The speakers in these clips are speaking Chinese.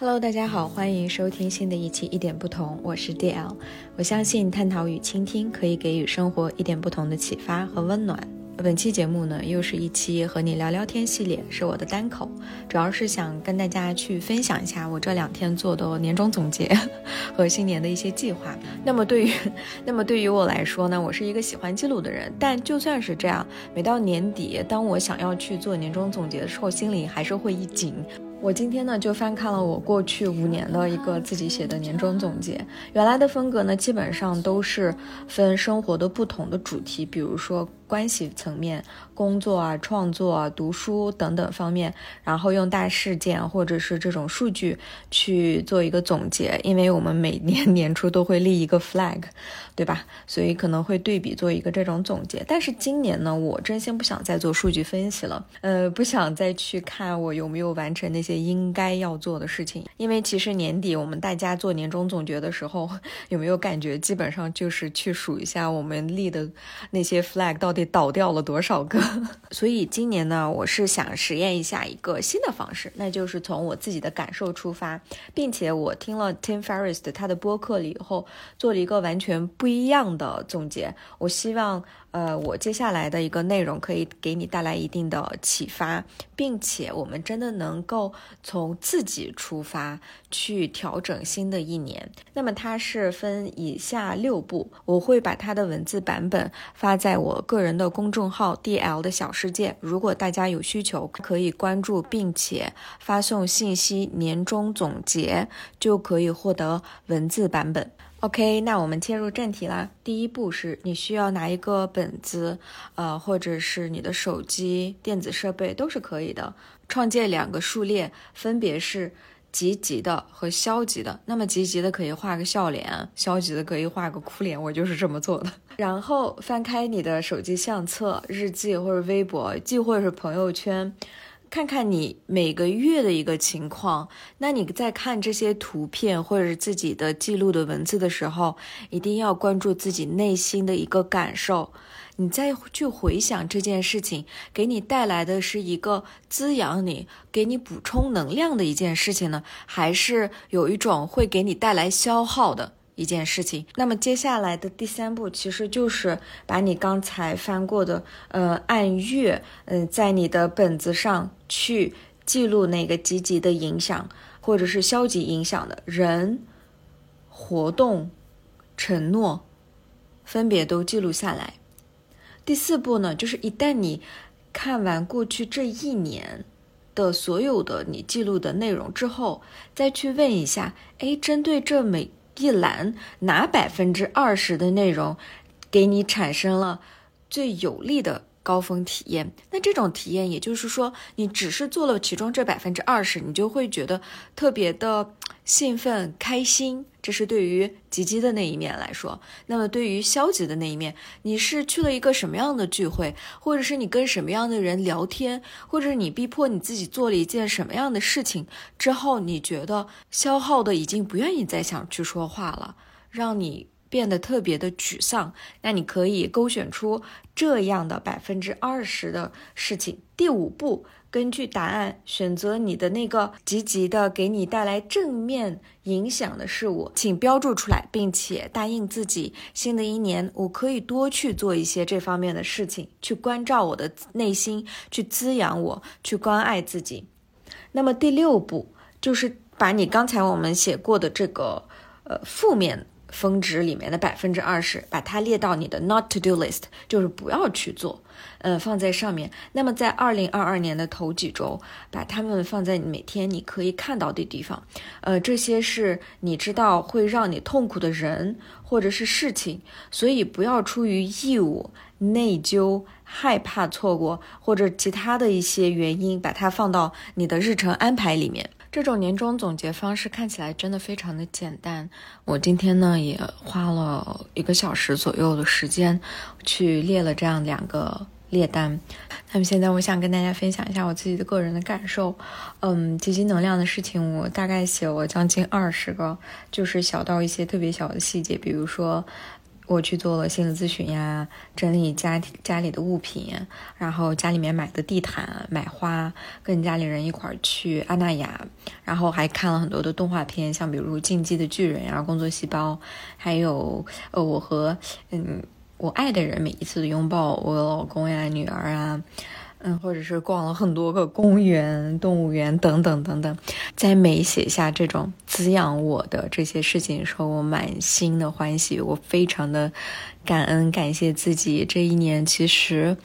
Hello，大家好，欢迎收听新的一期一点不同，我是 DL。我相信探讨与倾听可以给予生活一点不同的启发和温暖。本期节目呢，又是一期和你聊聊天系列，是我的单口，主要是想跟大家去分享一下我这两天做的年终总结 和新年的一些计划。那么对于，那么对于我来说呢，我是一个喜欢记录的人，但就算是这样，每到年底，当我想要去做年终总结的时候，心里还是会一紧。我今天呢就翻看了我过去五年的一个自己写的年终总结，原来的风格呢基本上都是分生活的不同的主题，比如说关系层面、工作啊、创作啊、读书等等方面，然后用大事件或者是这种数据去做一个总结，因为我们每年年初都会立一个 flag，对吧？所以可能会对比做一个这种总结。但是今年呢，我真心不想再做数据分析了，呃，不想再去看我有没有完成那些。些应该要做的事情，因为其实年底我们大家做年终总结的时候，有没有感觉基本上就是去数一下我们立的那些 flag 到底倒掉了多少个？所以今年呢，我是想实验一下一个新的方式，那就是从我自己的感受出发，并且我听了 Tim Ferriss 的他的播客了以后，做了一个完全不一样的总结。我希望。呃，我接下来的一个内容可以给你带来一定的启发，并且我们真的能够从自己出发去调整新的一年。那么它是分以下六步，我会把它的文字版本发在我个人的公众号 D L 的小世界。如果大家有需求，可以关注并且发送信息“年终总结”，就可以获得文字版本。OK，那我们切入正题啦。第一步是你需要拿一个本子，呃，或者是你的手机、电子设备都是可以的。创建两个数列，分别是积极的和消极的。那么积极的可以画个笑脸，消极的可以画个哭脸。我就是这么做的。然后翻开你的手机相册、日记或者微博，既或者是朋友圈。看看你每个月的一个情况，那你在看这些图片或者是自己的记录的文字的时候，一定要关注自己内心的一个感受。你再去回想这件事情，给你带来的是一个滋养你、给你补充能量的一件事情呢，还是有一种会给你带来消耗的？一件事情，那么接下来的第三步其实就是把你刚才翻过的，呃，按月，嗯，在你的本子上去记录那个积极的影响，或者是消极影响的人、活动、承诺，分别都记录下来。第四步呢，就是一旦你看完过去这一年的所有的你记录的内容之后，再去问一下，哎，针对这每一栏哪百分之二十的内容，给你产生了最有利的高峰体验？那这种体验，也就是说，你只是做了其中这百分之二十，你就会觉得特别的。兴奋、开心，这是对于积极的那一面来说。那么对于消极的那一面，你是去了一个什么样的聚会，或者是你跟什么样的人聊天，或者是你逼迫你自己做了一件什么样的事情之后，你觉得消耗的已经不愿意再想去说话了，让你变得特别的沮丧。那你可以勾选出这样的百分之二十的事情。第五步。根据答案选择你的那个积极的、给你带来正面影响的事物，请标注出来，并且答应自己，新的一年我可以多去做一些这方面的事情，去关照我的内心，去滋养我，去关爱自己。那么第六步就是把你刚才我们写过的这个呃负面。峰值里面的百分之二十，把它列到你的 not to do list，就是不要去做，呃，放在上面。那么在二零二二年的头几周，把它们放在每天你可以看到的地方，呃，这些是你知道会让你痛苦的人或者是事情，所以不要出于义务、内疚、害怕错过或者其他的一些原因，把它放到你的日程安排里面。这种年终总结方式看起来真的非常的简单。我今天呢也花了一个小时左右的时间，去列了这样两个列单。那么现在我想跟大家分享一下我自己的个人的感受。嗯，积极能量的事情我大概写了将近二十个，就是小到一些特别小的细节，比如说。我去做了心理咨询呀，整理家家里的物品，然后家里面买的地毯、买花，跟家里人一块儿去阿那亚，然后还看了很多的动画片，像比如《进击的巨人》呀、《工作细胞》，还有呃，我和嗯我爱的人每一次的拥抱，我老公呀、女儿啊。嗯，或者是逛了很多个公园、动物园等等等等，在每写下这种滋养我的这些事情的时候，我满心的欢喜，我非常的感恩、感谢自己。这一年其实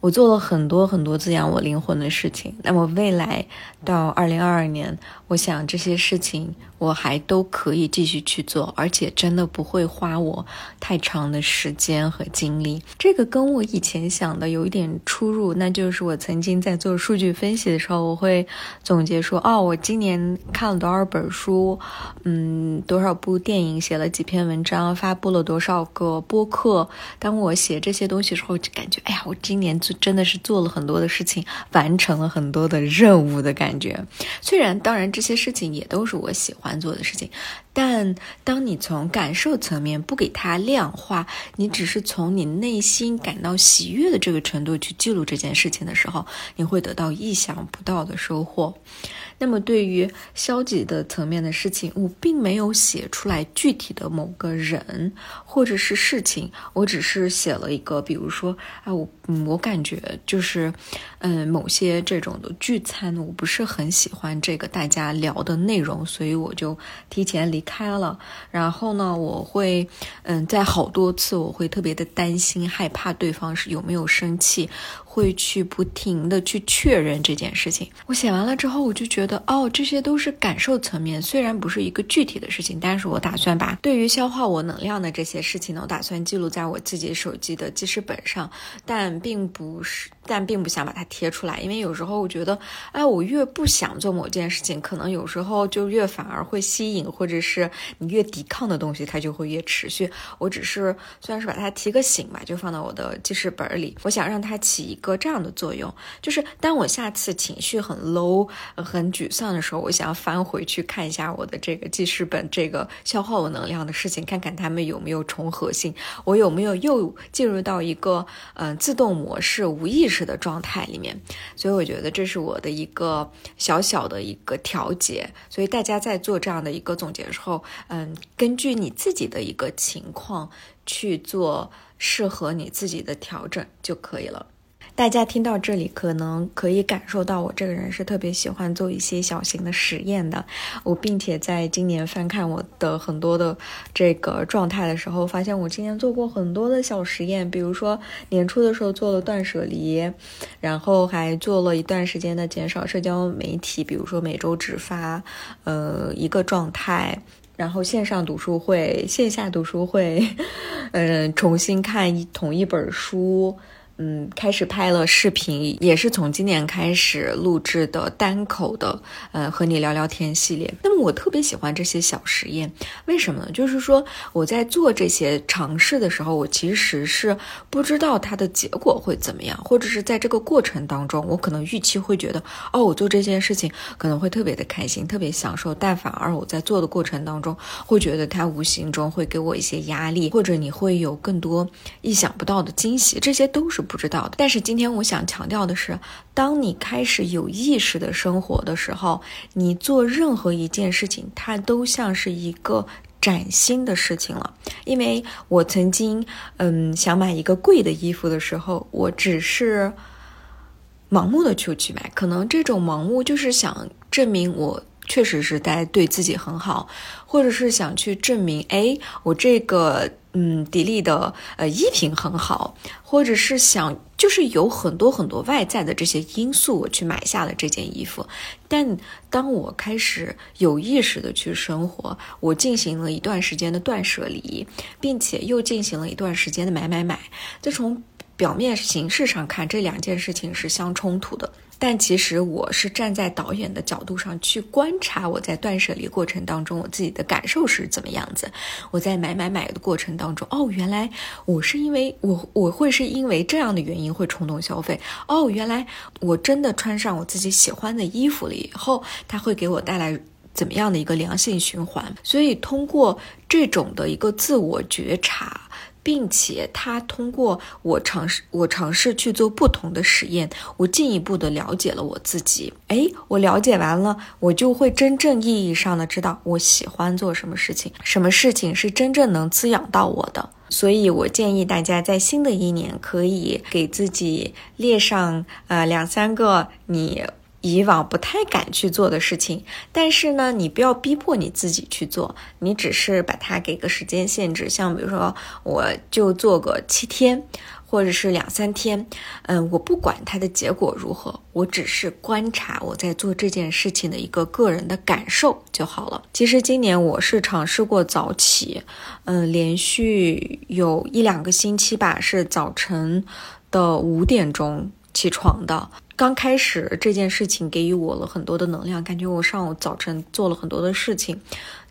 我做了很多很多滋养我灵魂的事情。那么未来到二零二二年，我想这些事情。我还都可以继续去做，而且真的不会花我太长的时间和精力。这个跟我以前想的有一点出入，那就是我曾经在做数据分析的时候，我会总结说：哦，我今年看了多少本书，嗯，多少部电影，写了几篇文章，发布了多少个播客。当我写这些东西的时候，就感觉，哎呀，我今年真的是做了很多的事情，完成了很多的任务的感觉。虽然，当然这些事情也都是我喜欢。做的事情，但当你从感受层面不给它量化，你只是从你内心感到喜悦的这个程度去记录这件事情的时候，你会得到意想不到的收获。那么，对于消极的层面的事情，我并没有写出来具体的某个人或者是事情，我只是写了一个，比如说，啊，我，嗯，我感觉就是，嗯，某些这种的聚餐，我不是很喜欢这个大家聊的内容，所以我就提前离开了。然后呢，我会，嗯，在好多次，我会特别的担心、害怕对方是有没有生气。会去不停的去确认这件事情。我写完了之后，我就觉得得，哦，这些都是感受层面，虽然不是一个具体的事情，但是我打算把对于消耗我能量的这些事情呢，我打算记录在我自己手机的记事本上，但并不是。但并不想把它贴出来，因为有时候我觉得，哎，我越不想做某件事情，可能有时候就越反而会吸引，或者是你越抵抗的东西，它就会越持续。我只是算是把它提个醒吧，就放到我的记事本里。我想让它起一个这样的作用，就是当我下次情绪很 low、很沮丧的时候，我想要翻回去看一下我的这个记事本，这个消耗我能量的事情，看看它们有没有重合性，我有没有又进入到一个嗯自动模式、无意识。的状态里面，所以我觉得这是我的一个小小的一个调节。所以大家在做这样的一个总结的时候，嗯，根据你自己的一个情况去做适合你自己的调整就可以了。大家听到这里，可能可以感受到我这个人是特别喜欢做一些小型的实验的。我并且在今年翻看我的很多的这个状态的时候，发现我今年做过很多的小实验。比如说年初的时候做了断舍离，然后还做了一段时间的减少社交媒体，比如说每周只发呃一个状态，然后线上读书会、线下读书会，嗯，重新看同一本书。嗯，开始拍了视频，也是从今年开始录制的单口的，呃，和你聊聊天系列。那么我特别喜欢这些小实验，为什么呢？就是说我在做这些尝试的时候，我其实是不知道它的结果会怎么样，或者是在这个过程当中，我可能预期会觉得，哦，我做这件事情可能会特别的开心，特别享受，但反而我在做的过程当中，会觉得它无形中会给我一些压力，或者你会有更多意想不到的惊喜，这些都是。不知道的，但是今天我想强调的是，当你开始有意识的生活的时候，你做任何一件事情，它都像是一个崭新的事情了。因为我曾经，嗯，想买一个贵的衣服的时候，我只是盲目的去去买，可能这种盲目就是想证明我。确实是在对自己很好，或者是想去证明，哎，我这个嗯，迪丽的呃衣品很好，或者是想就是有很多很多外在的这些因素，我去买下了这件衣服。但当我开始有意识的去生活，我进行了一段时间的断舍离，并且又进行了一段时间的买买买，就从表面形式上看，这两件事情是相冲突的。但其实我是站在导演的角度上去观察我在断舍离过程当中我自己的感受是怎么样子。我在买买买的过程当中，哦，原来我是因为我我会是因为这样的原因会冲动消费。哦，原来我真的穿上我自己喜欢的衣服了以后，它会给我带来怎么样的一个良性循环？所以通过这种的一个自我觉察。并且他通过我尝试，我尝试去做不同的实验，我进一步的了解了我自己。哎，我了解完了，我就会真正意义上的知道我喜欢做什么事情，什么事情是真正能滋养到我的。所以我建议大家在新的一年可以给自己列上呃两三个你。以往不太敢去做的事情，但是呢，你不要逼迫你自己去做，你只是把它给个时间限制，像比如说，我就做个七天，或者是两三天，嗯，我不管它的结果如何，我只是观察我在做这件事情的一个个人的感受就好了。其实今年我是尝试过早起，嗯，连续有一两个星期吧，是早晨的五点钟起床的。刚开始这件事情给予我了很多的能量，感觉我上午早晨做了很多的事情，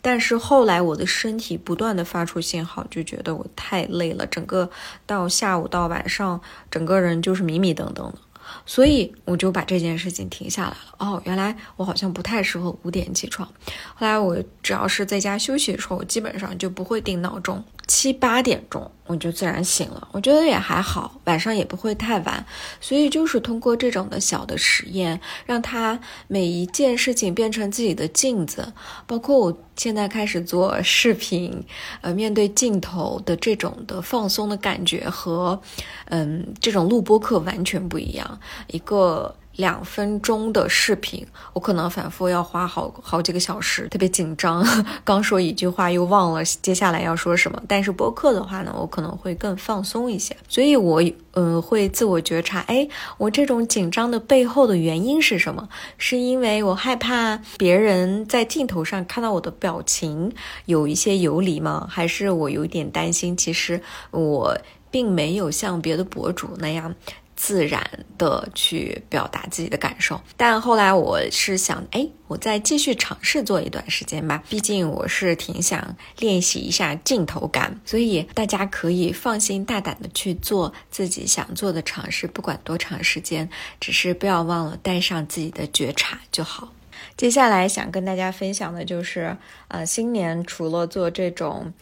但是后来我的身体不断的发出信号，就觉得我太累了，整个到下午到晚上，整个人就是迷迷瞪瞪的。所以我就把这件事情停下来了。哦，原来我好像不太适合五点起床。后来我只要是在家休息的时候，我基本上就不会定闹钟，七八点钟我就自然醒了。我觉得也还好，晚上也不会太晚。所以就是通过这种的小的实验，让他每一件事情变成自己的镜子。包括我现在开始做视频，呃，面对镜头的这种的放松的感觉和，嗯，这种录播课完全不一样。一个两分钟的视频，我可能反复要花好好几个小时，特别紧张。刚说一句话又忘了接下来要说什么。但是播客的话呢，我可能会更放松一些。所以，我嗯会自我觉察，哎，我这种紧张的背后的原因是什么？是因为我害怕别人在镜头上看到我的表情有一些游离吗？还是我有点担心？其实我并没有像别的博主那样。自然的去表达自己的感受，但后来我是想，哎，我再继续尝试做一段时间吧。毕竟我是挺想练习一下镜头感，所以大家可以放心大胆的去做自己想做的尝试，不管多长时间，只是不要忘了带上自己的觉察就好。接下来想跟大家分享的就是，呃，新年除了做这种。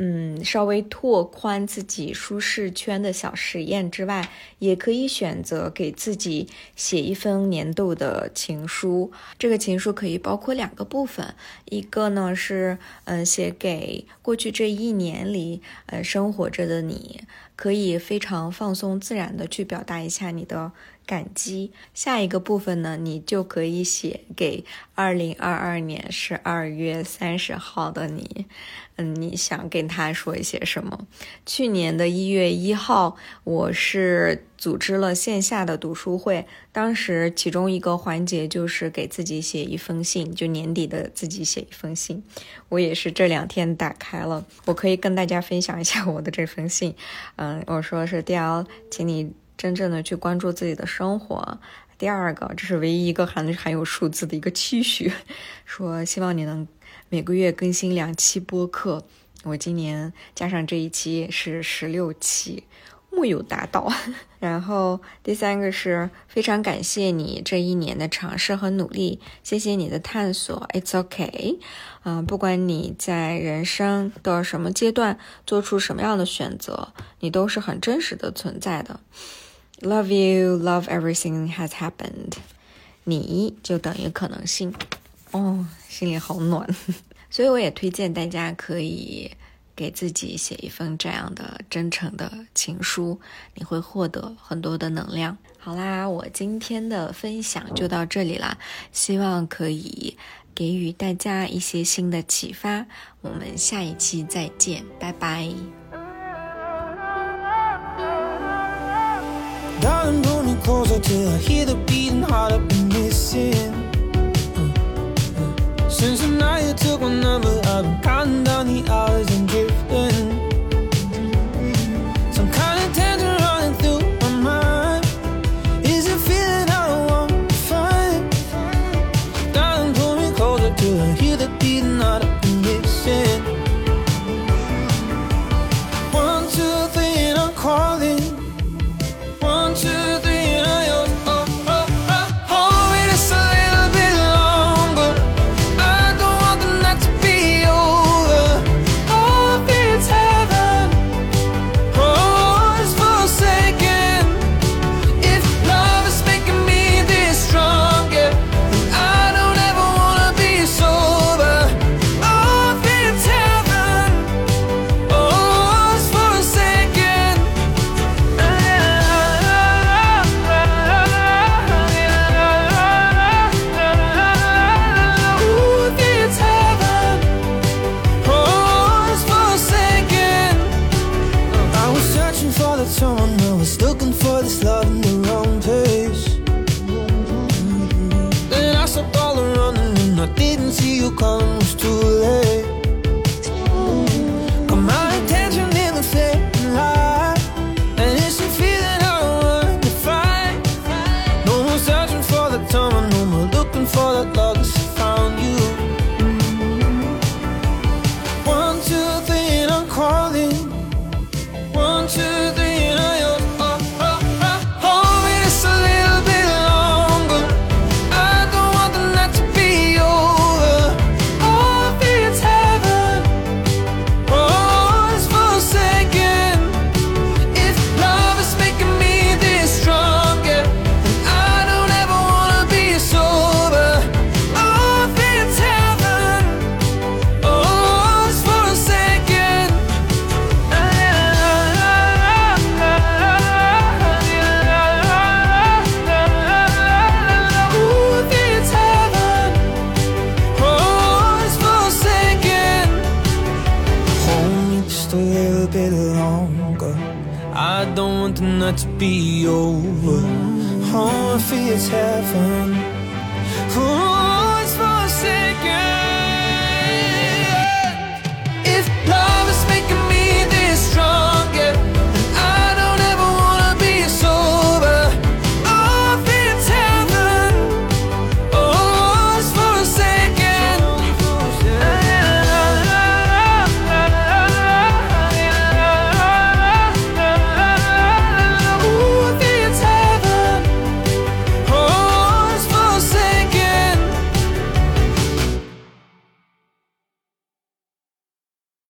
嗯，稍微拓宽自己舒适圈的小实验之外，也可以选择给自己写一封年度的情书。这个情书可以包括两个部分，一个呢是，嗯，写给过去这一年里，呃，生活着的你，可以非常放松自然的去表达一下你的。感激。下一个部分呢，你就可以写给二零二二年十二月三十号的你，嗯，你想跟他说一些什么？去年的一月一号，我是组织了线下的读书会，当时其中一个环节就是给自己写一封信，就年底的自己写一封信。我也是这两天打开了，我可以跟大家分享一下我的这封信。嗯，我说是 D.L，请你。真正的去关注自己的生活。第二个，这是唯一一个含含有数字的一个期许，说希望你能每个月更新两期播客。我今年加上这一期是十六期，木有达到。然后第三个是非常感谢你这一年的尝试和努力，谢谢你的探索。It's okay，嗯，不管你在人生的什么阶段做出什么样的选择，你都是很真实的存在的。Love you, love everything has happened。你就等于可能性哦，心里好暖。所以我也推荐大家可以给自己写一封这样的真诚的情书，你会获得很多的能量。好啦，我今天的分享就到这里啦，希望可以给予大家一些新的启发。我们下一期再见，拜拜。Darling, pull me closer till I hear the beating heart I've been missing. Since the night you took my number, I've been counting down the hours and drifting. for the love. To be over. Oh, I feel it's.